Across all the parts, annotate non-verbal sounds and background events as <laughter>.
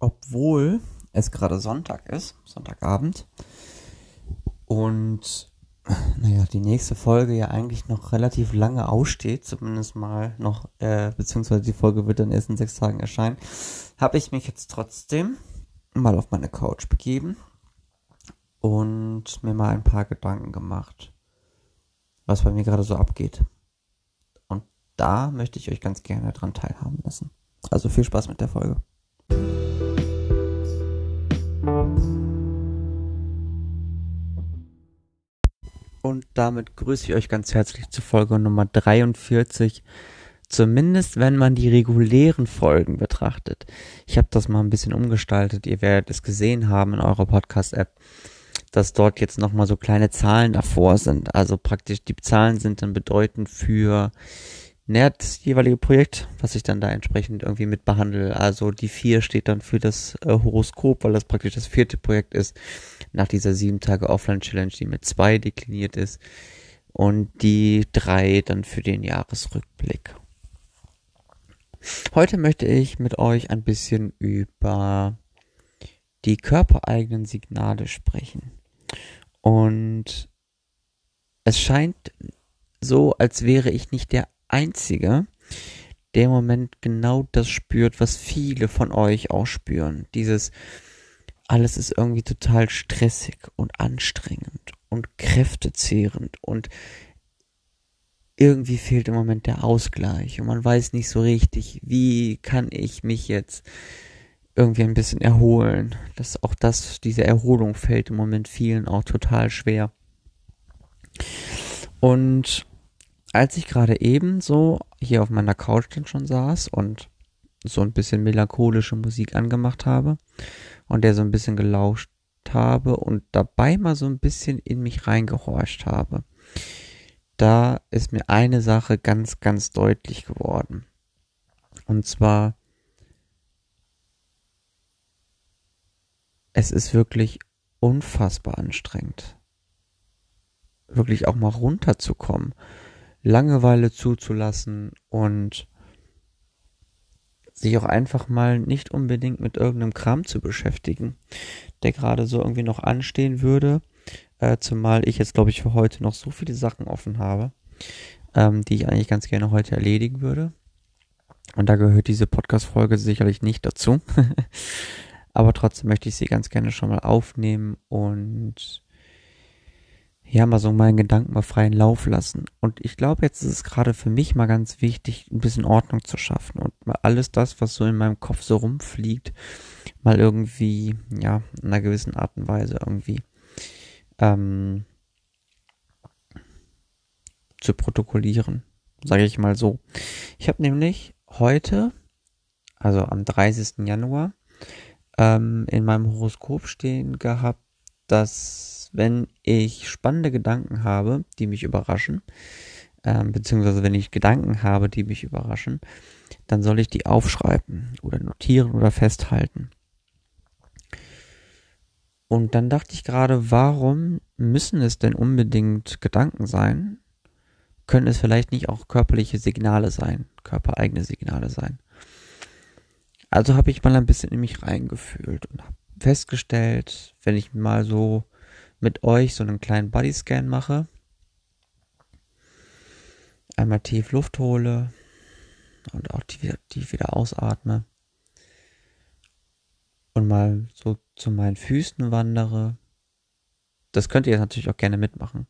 obwohl es gerade Sonntag ist, Sonntagabend. Und naja, die nächste Folge ja eigentlich noch relativ lange aussteht, zumindest mal noch, äh, beziehungsweise die Folge wird dann erst in sechs Tagen erscheinen, habe ich mich jetzt trotzdem mal auf meine Couch begeben und mir mal ein paar Gedanken gemacht, was bei mir gerade so abgeht. Und da möchte ich euch ganz gerne dran teilhaben lassen. Also viel Spaß mit der Folge. Und damit grüße ich euch ganz herzlich zur Folge Nummer 43. Zumindest wenn man die regulären Folgen betrachtet. Ich habe das mal ein bisschen umgestaltet. Ihr werdet es gesehen haben in eurer Podcast-App, dass dort jetzt nochmal so kleine Zahlen davor sind. Also praktisch die Zahlen sind dann bedeutend für naja, das jeweilige Projekt, was ich dann da entsprechend irgendwie mit behandle. Also die vier steht dann für das äh, Horoskop, weil das praktisch das vierte Projekt ist, nach dieser sieben Tage Offline-Challenge, die mit zwei dekliniert ist. Und die drei dann für den Jahresrückblick. Heute möchte ich mit euch ein bisschen über die körpereigenen Signale sprechen. Und es scheint so, als wäre ich nicht der Einzige, der im Moment genau das spürt, was viele von euch auch spüren. Dieses, alles ist irgendwie total stressig und anstrengend und kräftezehrend und irgendwie fehlt im Moment der Ausgleich und man weiß nicht so richtig, wie kann ich mich jetzt irgendwie ein bisschen erholen. Das auch das, diese Erholung fällt im Moment vielen auch total schwer. Und als ich gerade eben so hier auf meiner Couch dann schon saß und so ein bisschen melancholische Musik angemacht habe und der so ein bisschen gelauscht habe und dabei mal so ein bisschen in mich reingehorcht habe, da ist mir eine Sache ganz, ganz deutlich geworden. Und zwar, es ist wirklich unfassbar anstrengend. Wirklich auch mal runterzukommen Langeweile zuzulassen und sich auch einfach mal nicht unbedingt mit irgendeinem Kram zu beschäftigen, der gerade so irgendwie noch anstehen würde, äh, zumal ich jetzt glaube ich für heute noch so viele Sachen offen habe, ähm, die ich eigentlich ganz gerne heute erledigen würde. Und da gehört diese Podcast-Folge sicherlich nicht dazu. <laughs> Aber trotzdem möchte ich sie ganz gerne schon mal aufnehmen und ja, mal so meinen Gedanken mal freien Lauf lassen. Und ich glaube, jetzt ist es gerade für mich mal ganz wichtig, ein bisschen Ordnung zu schaffen und mal alles das, was so in meinem Kopf so rumfliegt, mal irgendwie, ja, in einer gewissen Art und Weise irgendwie ähm, zu protokollieren, sage ich mal so. Ich habe nämlich heute, also am 30. Januar, ähm, in meinem Horoskop stehen gehabt, dass wenn ich spannende Gedanken habe, die mich überraschen, ähm, beziehungsweise wenn ich Gedanken habe, die mich überraschen, dann soll ich die aufschreiben oder notieren oder festhalten. Und dann dachte ich gerade, warum müssen es denn unbedingt Gedanken sein? Können es vielleicht nicht auch körperliche Signale sein, körpereigene Signale sein? Also habe ich mal ein bisschen in mich reingefühlt und habe festgestellt, wenn ich mal so mit euch so einen kleinen Bodyscan mache. Einmal tief Luft hole und auch tief, tief wieder ausatme. Und mal so zu meinen Füßen wandere. Das könnt ihr natürlich auch gerne mitmachen.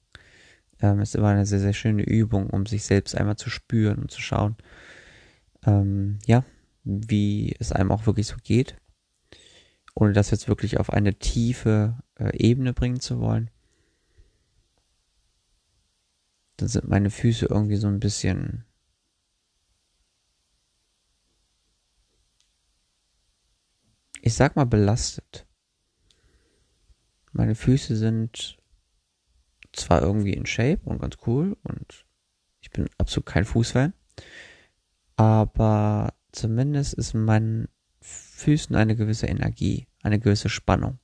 Ähm, ist immer eine sehr, sehr schöne Übung, um sich selbst einmal zu spüren und zu schauen, ähm, ja, wie es einem auch wirklich so geht ohne das jetzt wirklich auf eine tiefe äh, Ebene bringen zu wollen. Dann sind meine Füße irgendwie so ein bisschen ich sag mal belastet. Meine Füße sind zwar irgendwie in Shape und ganz cool und ich bin absolut kein Fußfan, aber zumindest ist mein Füßen eine gewisse Energie, eine gewisse Spannung.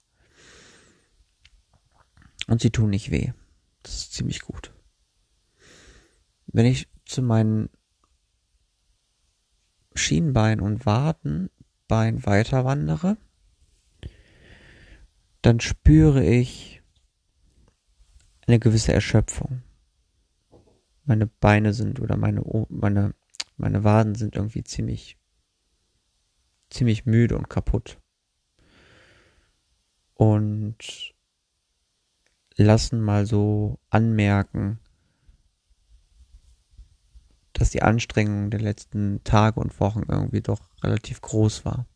Und sie tun nicht weh. Das ist ziemlich gut. Wenn ich zu meinen Schienbein und Wadenbein weiter wandere, dann spüre ich eine gewisse Erschöpfung. Meine Beine sind oder meine, meine, meine Waden sind irgendwie ziemlich, ziemlich müde und kaputt. Und lassen mal so anmerken, dass die Anstrengung der letzten Tage und Wochen irgendwie doch relativ groß war.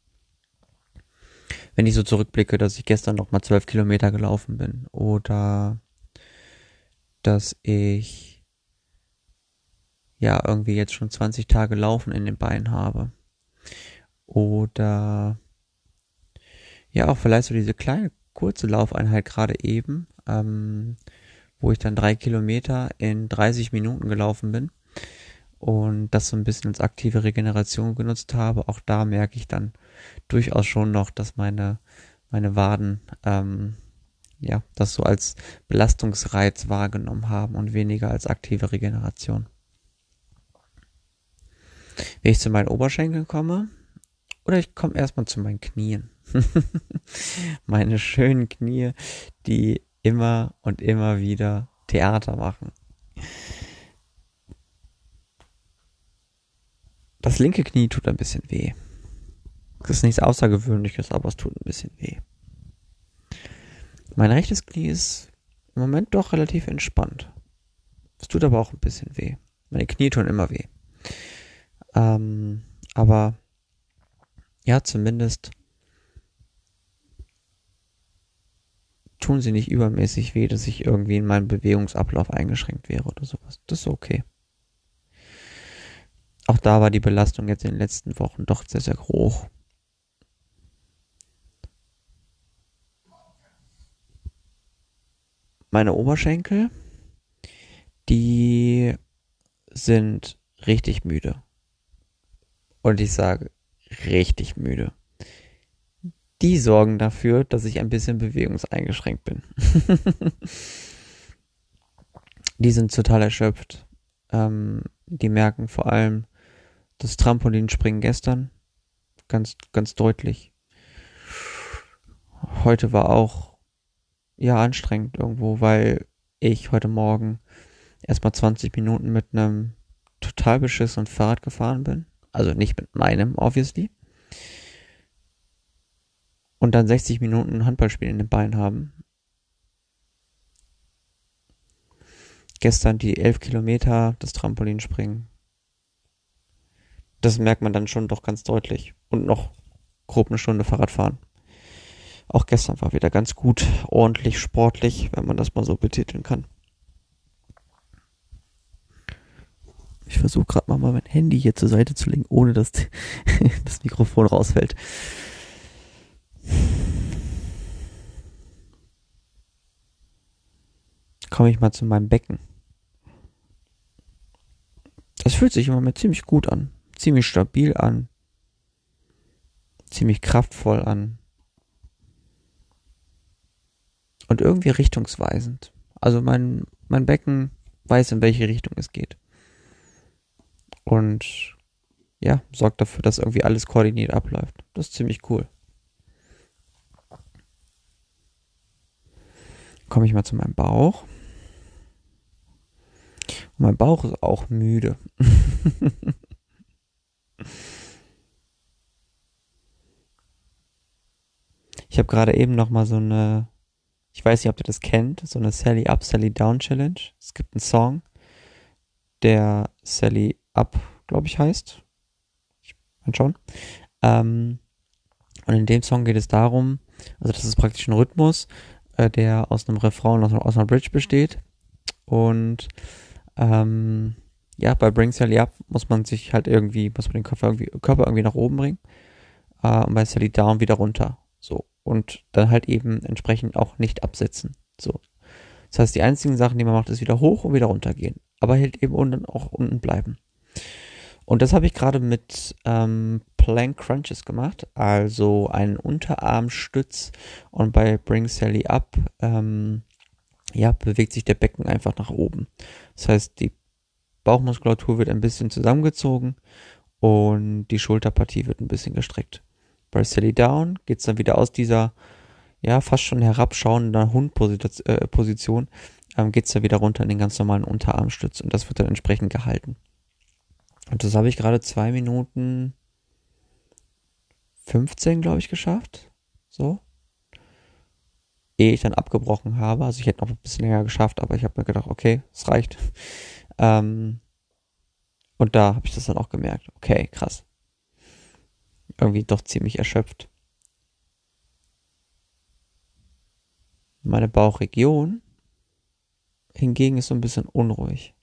Wenn ich so zurückblicke, dass ich gestern noch mal zwölf Kilometer gelaufen bin oder dass ich ja irgendwie jetzt schon 20 Tage Laufen in den Beinen habe oder ja auch vielleicht so diese kleine kurze Laufeinheit gerade eben, ähm, wo ich dann drei Kilometer in 30 Minuten gelaufen bin und das so ein bisschen als aktive Regeneration genutzt habe. Auch da merke ich dann durchaus schon noch, dass meine, meine Waden ähm, ja, das so als Belastungsreiz wahrgenommen haben und weniger als aktive Regeneration. Wenn ich zu meinen Oberschenkeln komme, oder ich komme erstmal zu meinen Knien. <laughs> Meine schönen Knie, die immer und immer wieder Theater machen. Das linke Knie tut ein bisschen weh. Das ist nichts Außergewöhnliches, aber es tut ein bisschen weh. Mein rechtes Knie ist im Moment doch relativ entspannt. Es tut aber auch ein bisschen weh. Meine Knie tun immer weh. Ähm, aber ja, zumindest tun sie nicht übermäßig weh, dass ich irgendwie in meinem Bewegungsablauf eingeschränkt wäre oder sowas. Das ist okay. Auch da war die Belastung jetzt in den letzten Wochen doch sehr, sehr hoch. Meine Oberschenkel, die sind richtig müde. Und ich sage richtig müde die sorgen dafür, dass ich ein bisschen bewegungseingeschränkt bin. <laughs> die sind total erschöpft. Ähm, die merken vor allem das Trampolinspringen gestern ganz, ganz deutlich. Heute war auch ja anstrengend irgendwo, weil ich heute Morgen erstmal 20 Minuten mit einem total beschissenen Fahrrad gefahren bin. Also nicht mit meinem, obviously und dann 60 Minuten Handballspiel in den Beinen haben. Gestern die 11 Kilometer, das Trampolinspringen. Das merkt man dann schon doch ganz deutlich. Und noch grob eine Stunde Fahrrad fahren. Auch gestern war wieder ganz gut, ordentlich, sportlich, wenn man das mal so betiteln kann. Ich versuche gerade mal mein Handy hier zur Seite zu legen, ohne dass <laughs> das Mikrofon rausfällt. Komme ich mal zu meinem Becken. Das fühlt sich im Moment ziemlich gut an, ziemlich stabil an, ziemlich kraftvoll an und irgendwie richtungsweisend. Also mein, mein Becken weiß, in welche Richtung es geht. Und ja, sorgt dafür, dass irgendwie alles koordiniert abläuft. Das ist ziemlich cool. komme ich mal zu meinem Bauch. Und mein Bauch ist auch müde. <laughs> ich habe gerade eben noch mal so eine, ich weiß nicht, ob ihr das kennt, so eine Sally Up, Sally Down Challenge. Es gibt einen Song, der Sally Up, glaube ich, heißt. Ich meine schon. Ähm, und in dem Song geht es darum, also das ist praktisch ein Rhythmus, äh, der aus einem Refrain und aus, einer Bridge besteht. Und ähm, ja, bei Bring Sally Up muss man sich halt irgendwie, muss man den Körper irgendwie, Körper irgendwie nach oben bringen. Äh, und bei Sally Down wieder runter. So. Und dann halt eben entsprechend auch nicht absetzen. So. Das heißt, die einzigen Sachen, die man macht, ist wieder hoch und wieder runter gehen. Aber halt eben unten auch unten bleiben. Und das habe ich gerade mit ähm, Plank Crunches gemacht, also einen Unterarmstütz und bei Bring Sally Up ähm, ja, bewegt sich der Becken einfach nach oben. Das heißt, die Bauchmuskulatur wird ein bisschen zusammengezogen und die Schulterpartie wird ein bisschen gestreckt. Bei Sally Down geht es dann wieder aus dieser ja, fast schon herabschauender Hundposition, äh, ähm, geht's da wieder runter in den ganz normalen Unterarmstütz und das wird dann entsprechend gehalten. Und das habe ich gerade zwei Minuten 15, glaube ich, geschafft. So. Ehe ich dann abgebrochen habe. Also ich hätte noch ein bisschen länger geschafft, aber ich habe mir gedacht, okay, es reicht. <laughs> Ähm, und da habe ich das dann auch gemerkt. Okay, krass. Irgendwie doch ziemlich erschöpft. Meine Bauchregion hingegen ist so ein bisschen unruhig.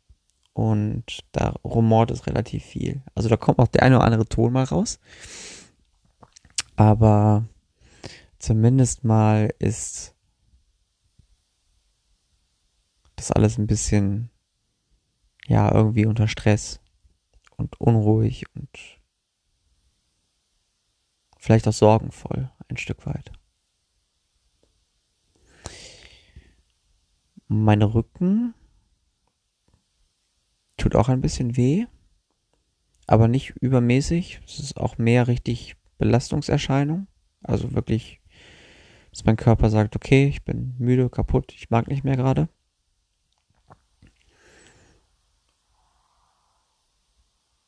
Und da rumort es relativ viel. Also da kommt auch der eine oder andere Ton mal raus. Aber zumindest mal ist das alles ein bisschen, ja, irgendwie unter Stress und unruhig und vielleicht auch sorgenvoll ein Stück weit. Meine Rücken tut auch ein bisschen weh, aber nicht übermäßig. Es ist auch mehr richtig Belastungserscheinung. Also wirklich, dass mein Körper sagt, okay, ich bin müde, kaputt, ich mag nicht mehr gerade.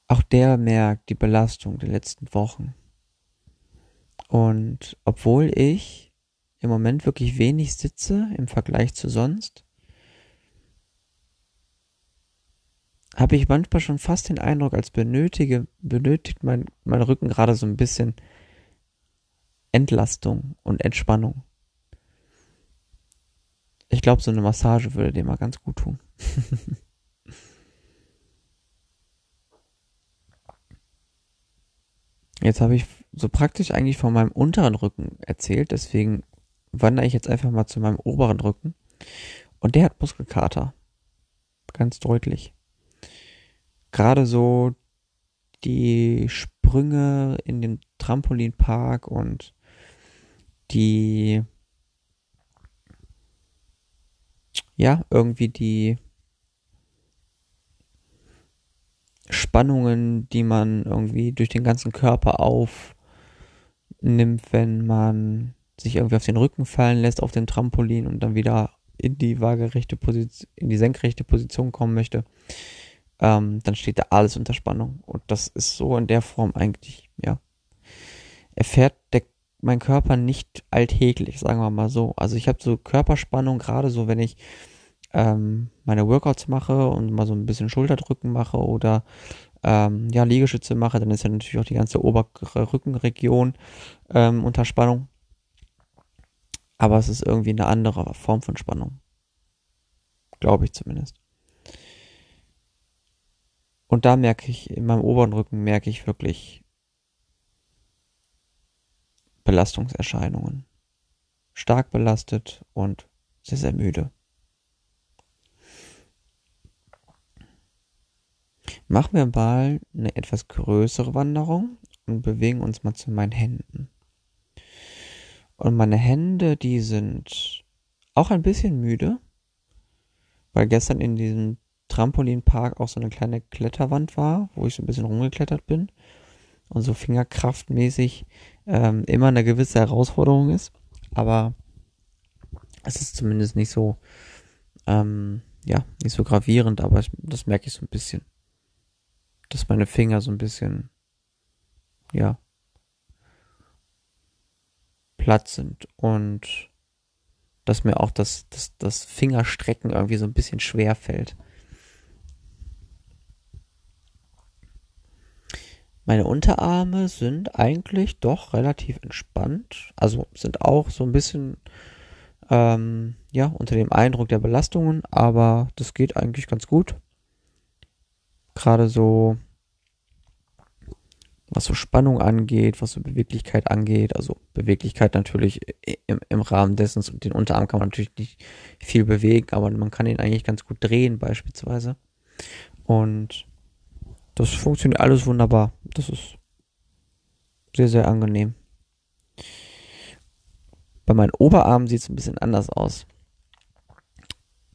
Auch der merkt die Belastung der letzten Wochen. Und obwohl ich im Moment wirklich wenig sitze im Vergleich zu sonst, habe ich manchmal schon fast den Eindruck, als benötige, benötigt mein, mein Rücken gerade so ein bisschen Entlastung und Entspannung. Ich glaube, so eine Massage würde dem mal ganz gut tun. <laughs> Jetzt habe ich so praktisch eigentlich von meinem unteren Rücken erzählt, deswegen wandere ich jetzt einfach mal zu meinem oberen Rücken. Und der hat Muskelkater. Ganz deutlich gerade so die Sprünge in den Trampolinpark und die ja, irgendwie die Spannungen, die man irgendwie durch den ganzen Körper aufnimmt, wenn man sich irgendwie auf den Rücken fallen lässt auf dem Trampolin und dann wieder in die waagerechte Position, in die senkrechte Position kommen möchte ähm, dann steht da alles unter Spannung. Und das ist so in der Form eigentlich, ja. Erfährt der, mein Körper nicht alltäglich, sagen wir mal so. Also ich habe so Körperspannung, gerade so, wenn ich ähm, meine Workouts mache und mal so ein bisschen Schulterdrücken mache oder ähm, ja, Liegestütze mache, dann ist ja natürlich auch die ganze obere Rückenregion ähm, unter Spannung. Aber es ist irgendwie eine andere Form von Spannung. Glaube ich zumindest. Und da merke ich, in meinem oberen Rücken merke ich wirklich Belastungserscheinungen. Stark belastet und sehr, sehr müde. Machen wir mal eine etwas größere Wanderung und bewegen uns mal zu meinen Händen. Und meine Hände, die sind auch ein bisschen müde, weil gestern in diesem Trampolinpark auch so eine kleine Kletterwand war, wo ich so ein bisschen rumgeklettert bin und so fingerkraftmäßig ähm, immer eine gewisse Herausforderung ist. Aber es ist zumindest nicht so, ähm, ja, nicht so gravierend, aber ich, das merke ich so ein bisschen. Dass meine Finger so ein bisschen, ja, platt sind und dass mir auch das, das, das Fingerstrecken irgendwie so ein bisschen schwer fällt. Meine Unterarme sind eigentlich doch relativ entspannt. Also sind auch so ein bisschen ähm, ja unter dem Eindruck der Belastungen, aber das geht eigentlich ganz gut. Gerade so was so Spannung angeht, was so Beweglichkeit angeht, also Beweglichkeit natürlich im, im Rahmen dessen, den Unterarm kann man natürlich nicht viel bewegen, aber man kann ihn eigentlich ganz gut drehen beispielsweise. Und das funktioniert alles wunderbar. Das ist sehr, sehr angenehm. Bei meinen Oberarmen sieht es ein bisschen anders aus.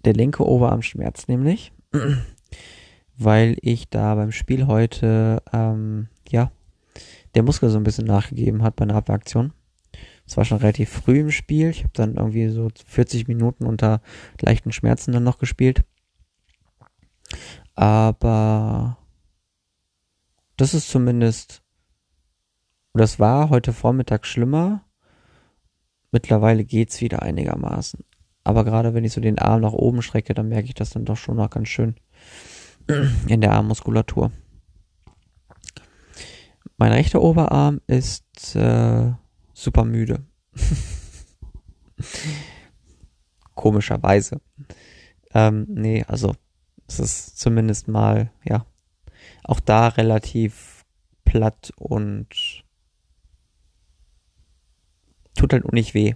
Der linke Oberarm schmerzt nämlich, <clears throat> weil ich da beim Spiel heute, ähm, ja, der Muskel so ein bisschen nachgegeben hat bei einer Abwehraktion. Es war schon relativ früh im Spiel. Ich habe dann irgendwie so 40 Minuten unter leichten Schmerzen dann noch gespielt. Aber das ist zumindest, das war heute Vormittag schlimmer. Mittlerweile geht's wieder einigermaßen. Aber gerade wenn ich so den Arm nach oben strecke, dann merke ich das dann doch schon noch ganz schön <clears throat> in der Armmuskulatur. Mein rechter Oberarm ist äh, super müde. <laughs> Komischerweise. Ähm, nee, also es ist zumindest mal, ja, auch da relativ platt und tut halt nicht weh.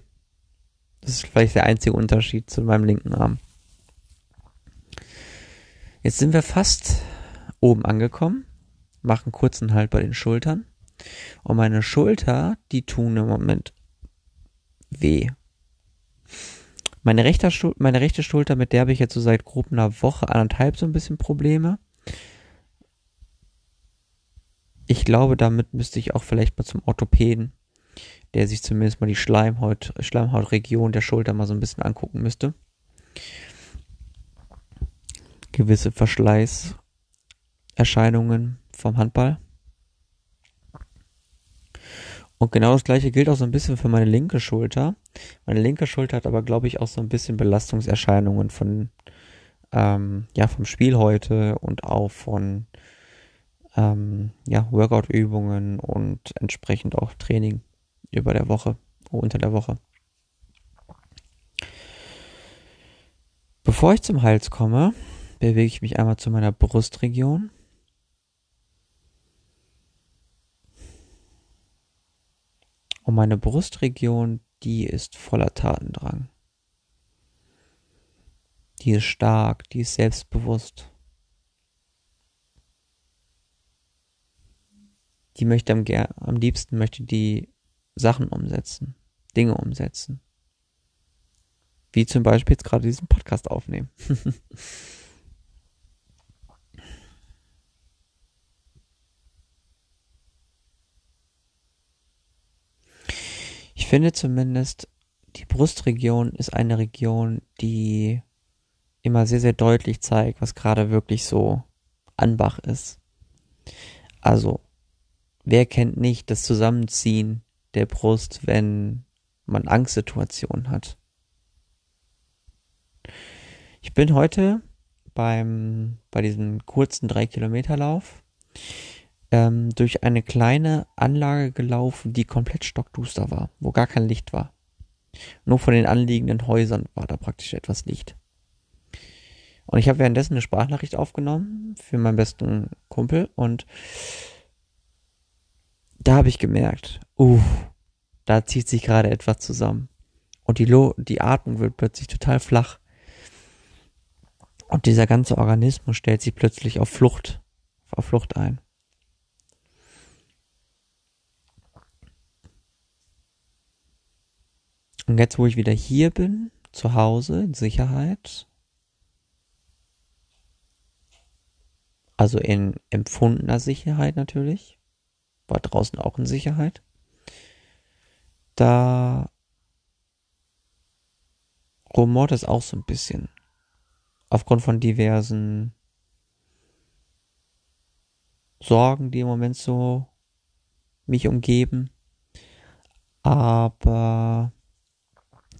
Das ist vielleicht der einzige Unterschied zu meinem linken Arm. Jetzt sind wir fast oben angekommen, machen kurzen Halt bei den Schultern. Und meine Schulter, die tun im Moment weh. Meine rechte, meine rechte Schulter, mit der habe ich jetzt so seit grob einer Woche, anderthalb so ein bisschen Probleme. Ich glaube, damit müsste ich auch vielleicht mal zum Orthopäden, der sich zumindest mal die Schleimhaut, Schleimhautregion der Schulter mal so ein bisschen angucken müsste. Gewisse Verschleißerscheinungen vom Handball. Und genau das gleiche gilt auch so ein bisschen für meine linke Schulter. Meine linke Schulter hat aber, glaube ich, auch so ein bisschen Belastungserscheinungen von, ähm, ja, vom Spiel heute und auch von, ähm, ja, Workout-Übungen und entsprechend auch Training über der Woche, unter der Woche. Bevor ich zum Hals komme, bewege ich mich einmal zu meiner Brustregion. Und meine Brustregion, die ist voller Tatendrang. Die ist stark, die ist selbstbewusst. Die möchte am, am liebsten möchte die Sachen umsetzen, Dinge umsetzen. Wie zum Beispiel jetzt gerade diesen Podcast aufnehmen. <laughs> Ich finde zumindest, die Brustregion ist eine Region, die immer sehr, sehr deutlich zeigt, was gerade wirklich so Anbach ist. Also, wer kennt nicht das Zusammenziehen der Brust, wenn man Angstsituationen hat? Ich bin heute beim, bei diesem kurzen 3-Kilometer-Lauf ähm, durch eine kleine Anlage gelaufen, die komplett stockduster war, wo gar kein Licht war. Nur von den anliegenden Häusern war da praktisch etwas Licht. Und ich habe währenddessen eine Sprachnachricht aufgenommen für meinen besten Kumpel und da habe ich gemerkt, uh, da zieht sich gerade etwas zusammen. Und die, Lo die Atmung wird plötzlich total flach. Und dieser ganze Organismus stellt sich plötzlich auf Flucht, auf Flucht ein. Und jetzt, wo ich wieder hier bin, zu Hause, in Sicherheit, also in empfundener Sicherheit natürlich, war draußen auch in Sicherheit, da rumort es auch so ein bisschen. Aufgrund von diversen Sorgen, die im Moment so mich umgeben. Aber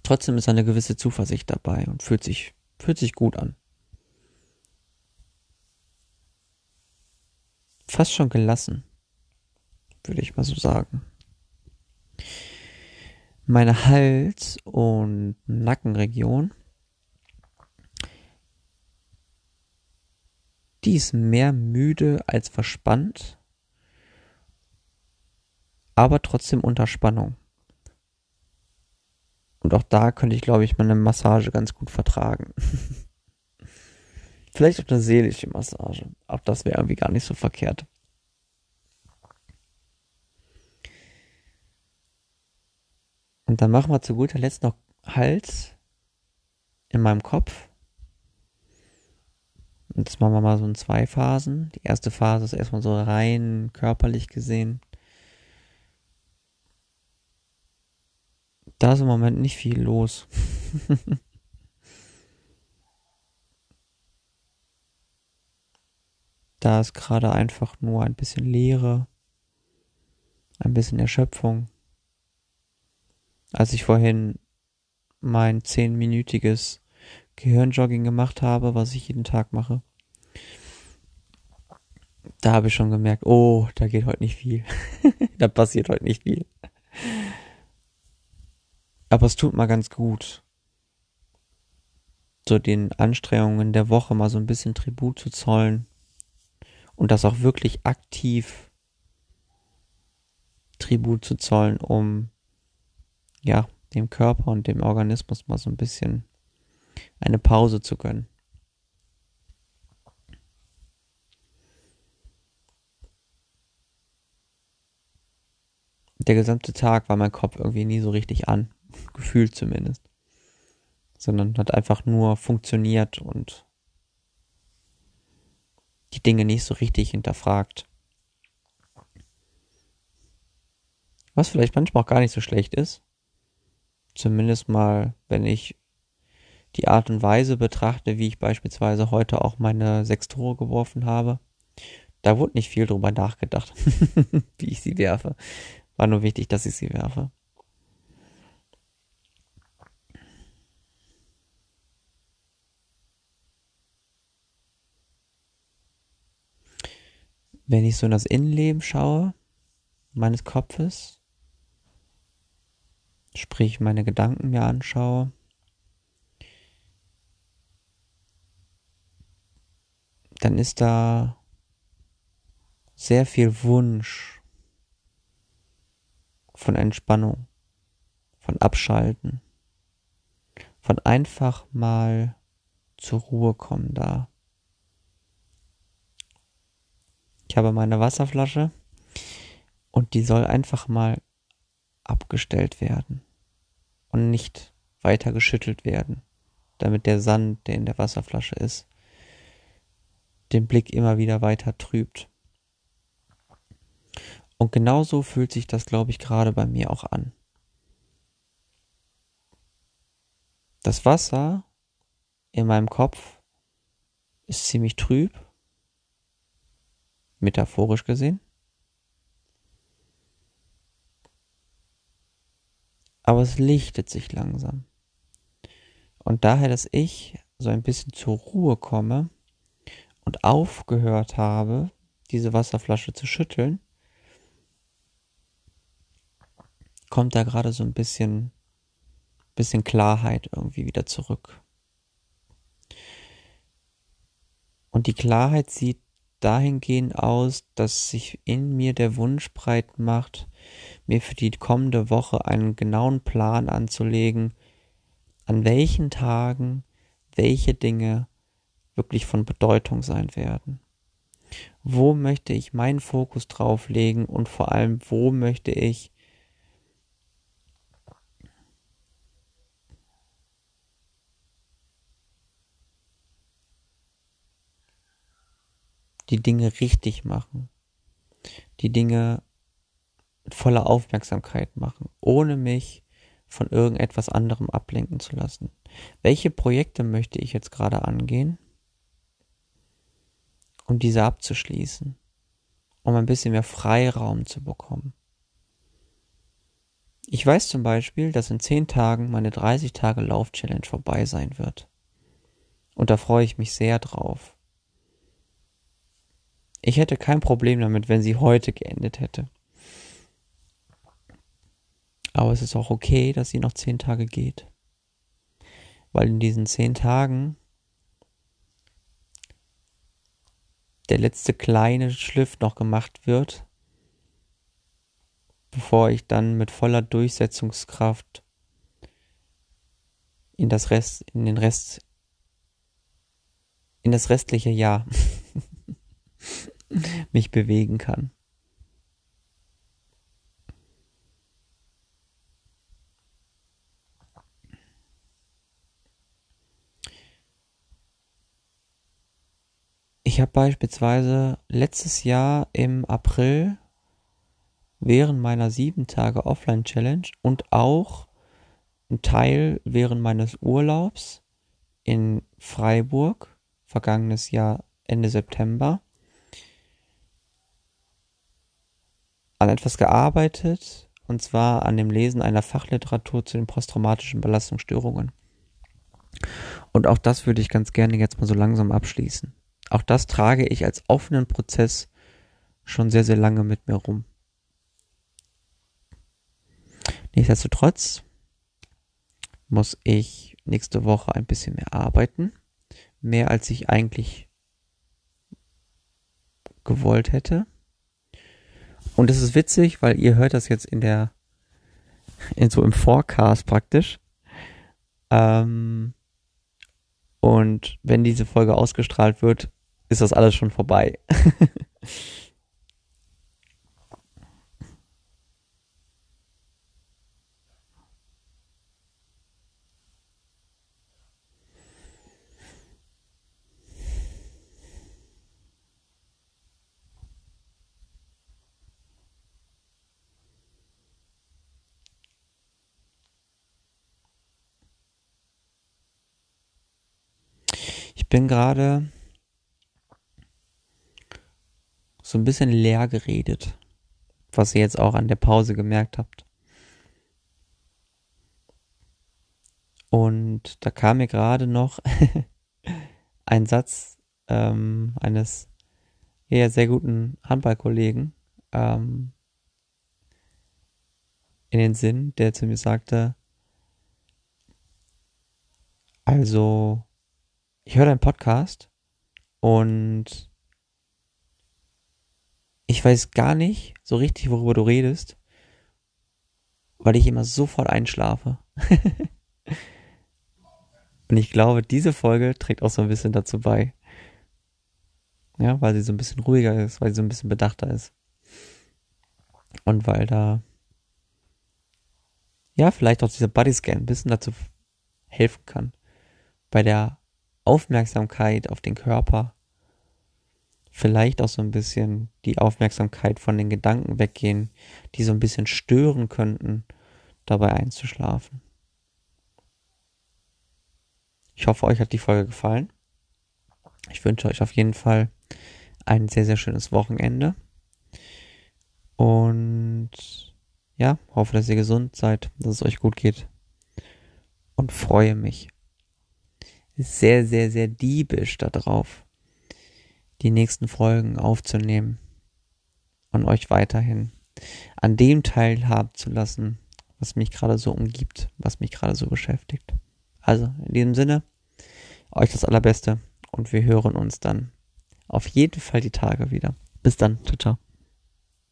trotzdem ist eine gewisse Zuversicht dabei und fühlt sich, fühlt sich gut an. Fast schon gelassen, würde ich mal so sagen. Meine Hals- und Nackenregion, die ist mehr müde als verspannt, aber trotzdem unter Spannung. Und auch da könnte ich, glaube ich, meine Massage ganz gut vertragen. <laughs> Vielleicht auch eine seelische Massage. Auch das wäre irgendwie gar nicht so verkehrt. Und dann machen wir zu guter Letzt noch Hals in meinem Kopf. Und das machen wir mal so in zwei Phasen. Die erste Phase ist erstmal so rein körperlich gesehen. Da ist im Moment nicht viel los. <laughs> da ist gerade einfach nur ein bisschen Leere, ein bisschen Erschöpfung. Als ich vorhin mein zehnminütiges Gehirnjogging gemacht habe, was ich jeden Tag mache, da habe ich schon gemerkt, oh, da geht heute nicht viel. <laughs> da passiert heute nicht viel. Aber es tut mal ganz gut, so den Anstrengungen der Woche mal so ein bisschen Tribut zu zollen und das auch wirklich aktiv Tribut zu zollen, um ja, dem Körper und dem Organismus mal so ein bisschen eine Pause zu gönnen. Der gesamte Tag war mein Kopf irgendwie nie so richtig an <laughs> gefühlt zumindest. Sondern hat einfach nur funktioniert und die Dinge nicht so richtig hinterfragt. Was vielleicht manchmal auch gar nicht so schlecht ist. Zumindest mal, wenn ich die Art und Weise betrachte, wie ich beispielsweise heute auch meine sechs Tore geworfen habe. Da wurde nicht viel drüber nachgedacht, <laughs> wie ich sie werfe. War nur wichtig, dass ich sie werfe. Wenn ich so in das Innenleben schaue, meines Kopfes, sprich meine Gedanken mir anschaue, dann ist da sehr viel Wunsch von Entspannung, von Abschalten, von einfach mal zur Ruhe kommen da. Ich habe meine Wasserflasche und die soll einfach mal abgestellt werden und nicht weiter geschüttelt werden, damit der Sand, der in der Wasserflasche ist, den Blick immer wieder weiter trübt. Und genauso fühlt sich das, glaube ich, gerade bei mir auch an. Das Wasser in meinem Kopf ist ziemlich trüb metaphorisch gesehen. Aber es lichtet sich langsam. Und daher, dass ich so ein bisschen zur Ruhe komme und aufgehört habe, diese Wasserflasche zu schütteln, kommt da gerade so ein bisschen, bisschen Klarheit irgendwie wieder zurück. Und die Klarheit sieht dahingehend aus, dass sich in mir der Wunsch breit macht, mir für die kommende Woche einen genauen Plan anzulegen, an welchen Tagen welche Dinge wirklich von Bedeutung sein werden. Wo möchte ich meinen Fokus drauf legen und vor allem, wo möchte ich die Dinge richtig machen, die Dinge mit voller Aufmerksamkeit machen, ohne mich von irgendetwas anderem ablenken zu lassen. Welche Projekte möchte ich jetzt gerade angehen, um diese abzuschließen, um ein bisschen mehr Freiraum zu bekommen? Ich weiß zum Beispiel, dass in 10 Tagen meine 30 Tage Lauf-Challenge vorbei sein wird. Und da freue ich mich sehr drauf. Ich hätte kein Problem damit, wenn sie heute geendet hätte. Aber es ist auch okay, dass sie noch zehn Tage geht. Weil in diesen zehn Tagen der letzte kleine Schliff noch gemacht wird, bevor ich dann mit voller Durchsetzungskraft in das Rest, in den Rest, in das restliche Jahr <laughs> mich bewegen kann. Ich habe beispielsweise letztes Jahr im April während meiner sieben Tage Offline Challenge und auch ein Teil während meines Urlaubs in Freiburg, vergangenes Jahr Ende September, an etwas gearbeitet, und zwar an dem Lesen einer Fachliteratur zu den posttraumatischen Belastungsstörungen. Und auch das würde ich ganz gerne jetzt mal so langsam abschließen. Auch das trage ich als offenen Prozess schon sehr, sehr lange mit mir rum. Nichtsdestotrotz muss ich nächste Woche ein bisschen mehr arbeiten. Mehr als ich eigentlich gewollt hätte. Und es ist witzig, weil ihr hört das jetzt in der, in so im Forecast praktisch. Ähm, und wenn diese Folge ausgestrahlt wird, ist das alles schon vorbei. bin gerade so ein bisschen leer geredet, was ihr jetzt auch an der Pause gemerkt habt. Und da kam mir gerade noch <laughs> ein Satz ähm, eines eher sehr guten Handballkollegen ähm, in den Sinn, der zu mir sagte, also ich höre deinen Podcast und ich weiß gar nicht so richtig, worüber du redest, weil ich immer sofort einschlafe. <laughs> und ich glaube, diese Folge trägt auch so ein bisschen dazu bei. Ja, weil sie so ein bisschen ruhiger ist, weil sie so ein bisschen bedachter ist. Und weil da, ja, vielleicht auch dieser Bodyscan ein bisschen dazu helfen kann. Bei der Aufmerksamkeit auf den Körper, vielleicht auch so ein bisschen die Aufmerksamkeit von den Gedanken weggehen, die so ein bisschen stören könnten, dabei einzuschlafen. Ich hoffe, euch hat die Folge gefallen. Ich wünsche euch auf jeden Fall ein sehr, sehr schönes Wochenende. Und ja, hoffe, dass ihr gesund seid, dass es euch gut geht. Und freue mich sehr, sehr, sehr diebisch darauf, die nächsten Folgen aufzunehmen und euch weiterhin an dem teilhaben zu lassen, was mich gerade so umgibt, was mich gerade so beschäftigt. Also in diesem Sinne, euch das Allerbeste und wir hören uns dann auf jeden Fall die Tage wieder. Bis dann, ciao, ciao.